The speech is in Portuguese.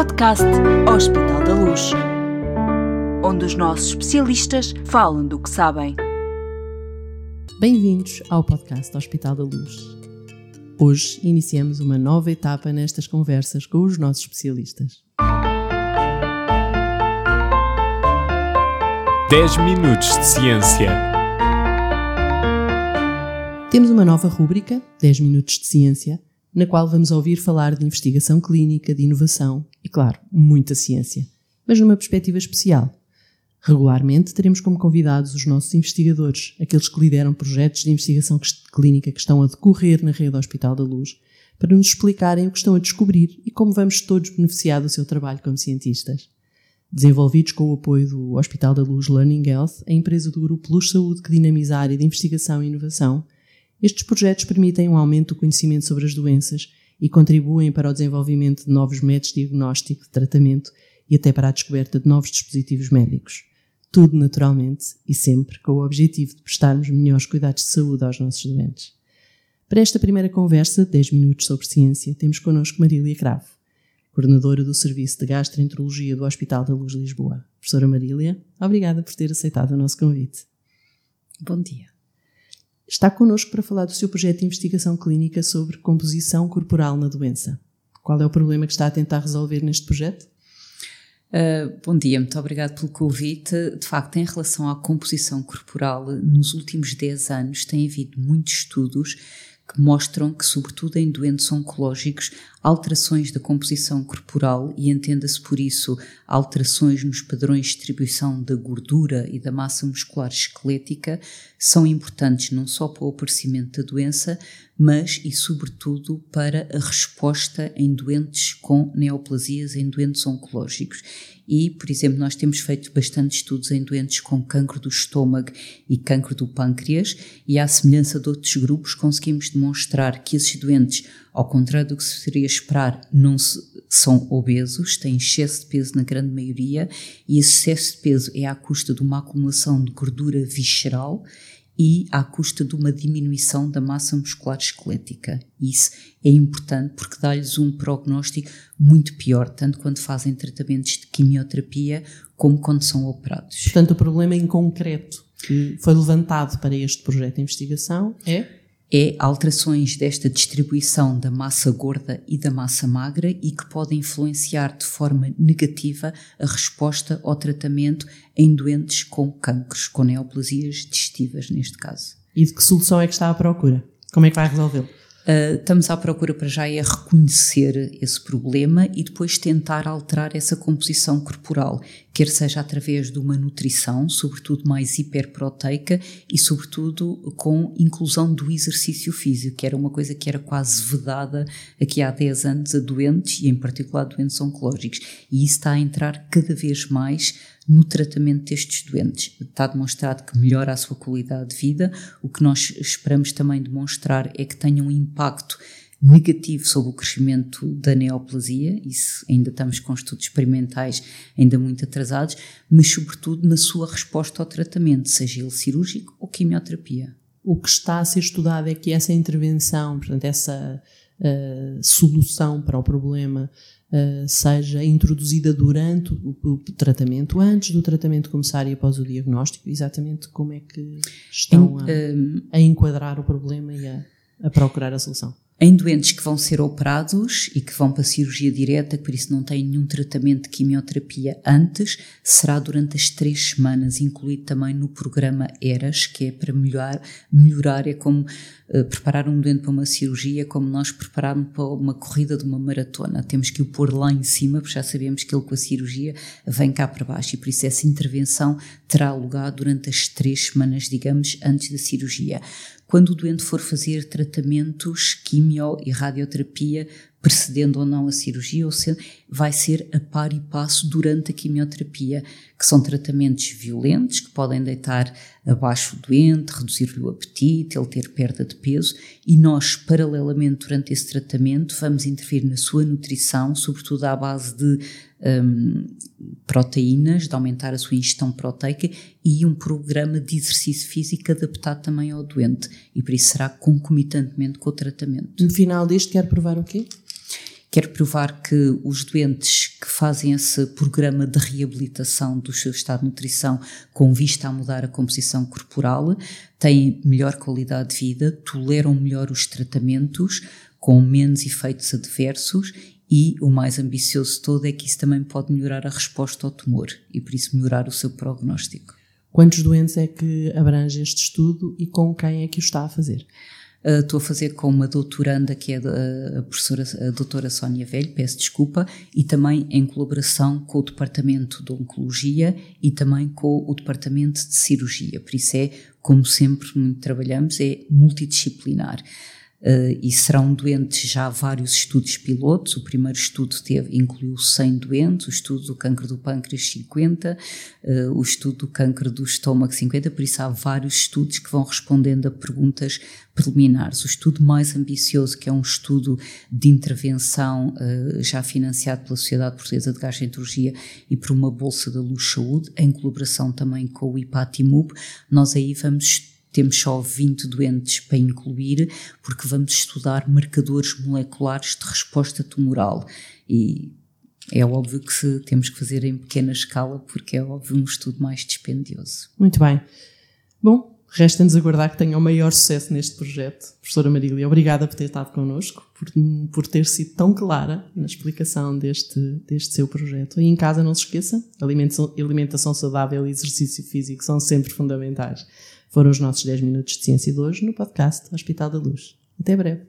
podcast Hospital da Luz, onde os nossos especialistas falam do que sabem. Bem-vindos ao podcast Hospital da Luz. Hoje iniciamos uma nova etapa nestas conversas com os nossos especialistas. 10 minutos de ciência. Temos uma nova rúbrica, 10 minutos de ciência, na qual vamos ouvir falar de investigação clínica, de inovação e, claro, muita ciência, mas numa perspectiva especial. Regularmente teremos como convidados os nossos investigadores, aqueles que lideram projetos de investigação clínica que estão a decorrer na rede Hospital da Luz, para nos explicarem o que estão a descobrir e como vamos todos beneficiar do seu trabalho como cientistas. Desenvolvidos com o apoio do Hospital da Luz Learning Health, a empresa do Grupo Luz Saúde que dinamiza a área de investigação e inovação, estes projetos permitem um aumento do conhecimento sobre as doenças e contribuem para o desenvolvimento de novos métodos de diagnóstico, de tratamento e até para a descoberta de novos dispositivos médicos. Tudo naturalmente e sempre com o objetivo de prestarmos melhores cuidados de saúde aos nossos doentes. Para esta primeira conversa, 10 minutos sobre ciência, temos connosco Marília Cravo, coordenadora do Serviço de Gastroenterologia do Hospital da Luz Lisboa. Professora Marília, obrigada por ter aceitado o nosso convite. Bom dia está connosco para falar do seu projeto de investigação clínica sobre composição corporal na doença. Qual é o problema que está a tentar resolver neste projeto? Uh, bom dia, muito obrigado pelo convite. De facto, em relação à composição corporal, nos últimos 10 anos tem havido muitos estudos que mostram que, sobretudo em doentes oncológicos, alterações da composição corporal, e entenda-se por isso alterações nos padrões de distribuição da gordura e da massa muscular esquelética, são importantes não só para o aparecimento da doença, mas e sobretudo para a resposta em doentes com neoplasias, em doentes oncológicos. E, por exemplo, nós temos feito bastante estudos em doentes com cancro do estômago e cancro do pâncreas, e à semelhança de outros grupos, conseguimos demonstrar que esses doentes, ao contrário do que se seria esperar, não são obesos, têm excesso de peso na grande maioria, e esse excesso de peso é à custa de uma acumulação de gordura visceral e à custa de uma diminuição da massa muscular esquelética. Isso é importante porque dá-lhes um prognóstico muito pior, tanto quando fazem tratamentos de quimioterapia como quando são operados. Portanto, o problema em concreto que foi levantado para este projeto de investigação é é alterações desta distribuição da massa gorda e da massa magra e que podem influenciar de forma negativa a resposta ao tratamento em doentes com cancros, com neoplasias digestivas neste caso. E de que solução é que está à procura? Como é que vai resolvê-lo? Uh, estamos à procura para já é reconhecer esse problema e depois tentar alterar essa composição corporal, quer seja através de uma nutrição, sobretudo mais hiperproteica e sobretudo com inclusão do exercício físico, que era uma coisa que era quase vedada aqui há 10 anos a doentes e em particular a doentes oncológicos. E isso está a entrar cada vez mais no tratamento destes doentes. Está demonstrado que melhora a sua qualidade de vida. O que nós esperamos também demonstrar é que tenha um impacto negativo sobre o crescimento da neoplasia, isso ainda estamos com estudos experimentais ainda muito atrasados, mas sobretudo na sua resposta ao tratamento, seja ele cirúrgico ou quimioterapia. O que está a ser estudado é que essa intervenção, portanto, essa uh, solução para o problema uh, seja introduzida durante o, o, tratamento, antes do tratamento começar e após o diagnóstico, exatamente como é que estão a, a enquadrar o problema e a, a procurar a solução em doentes que vão ser operados e que vão para a cirurgia direta, por isso não têm nenhum tratamento de quimioterapia antes, será durante as três semanas, incluído também no programa ERAS, que é para melhorar, melhorar é como uh, preparar um doente para uma cirurgia, como nós prepararmos para uma corrida de uma maratona. Temos que o pôr lá em cima, porque já sabemos que ele com a cirurgia vem cá para baixo, e por isso essa intervenção terá lugar durante as três semanas, digamos, antes da cirurgia quando o doente for fazer tratamentos, quimio e radioterapia, precedendo ou não a cirurgia, ou se, vai ser a par e passo durante a quimioterapia, que são tratamentos violentos, que podem deitar abaixo o doente, reduzir-lhe o apetite, ele ter perda de peso, e nós, paralelamente, durante esse tratamento, vamos intervir na sua nutrição, sobretudo à base de um, proteínas, de aumentar a sua ingestão proteica e um programa de exercício físico adaptado também ao doente e por isso será concomitantemente com o tratamento. No final deste quer provar o quê? Quero provar que os doentes que fazem esse programa de reabilitação do seu estado de nutrição com vista a mudar a composição corporal têm melhor qualidade de vida, toleram melhor os tratamentos, com menos efeitos adversos e o mais ambicioso todo é que isso também pode melhorar a resposta ao tumor e por isso melhorar o seu prognóstico. Quantos doentes é que abrange este estudo e com quem é que o está a fazer? Uh, estou a fazer com uma doutoranda que é a, professora, a doutora Sónia Velho, peço desculpa, e também em colaboração com o Departamento de Oncologia e também com o Departamento de Cirurgia. Por isso é, como sempre muito trabalhamos, é multidisciplinar. Uh, e serão doentes já vários estudos pilotos. O primeiro estudo teve, incluiu 100 doentes, o estudo do câncer do pâncreas 50, uh, o estudo do câncer do estômago 50, por isso há vários estudos que vão respondendo a perguntas preliminares. O estudo mais ambicioso, que é um estudo de intervenção uh, já financiado pela Sociedade Portuguesa de Gastroenterologia e por uma Bolsa da Luz Saúde, em colaboração também com o IPATIMUB, nós aí vamos temos só 20 doentes para incluir, porque vamos estudar marcadores moleculares de resposta tumoral. E é óbvio que temos que fazer em pequena escala, porque é óbvio um estudo mais dispendioso. Muito bem. Bom, resta-nos aguardar que tenha o maior sucesso neste projeto. Professora Marília, obrigada por ter estado connosco, por, por ter sido tão clara na explicação deste, deste seu projeto. E em casa, não se esqueça, alimentação, alimentação saudável e exercício físico são sempre fundamentais. Foram os nossos 10 minutos de ciência de hoje no podcast Hospital da Luz. Até breve.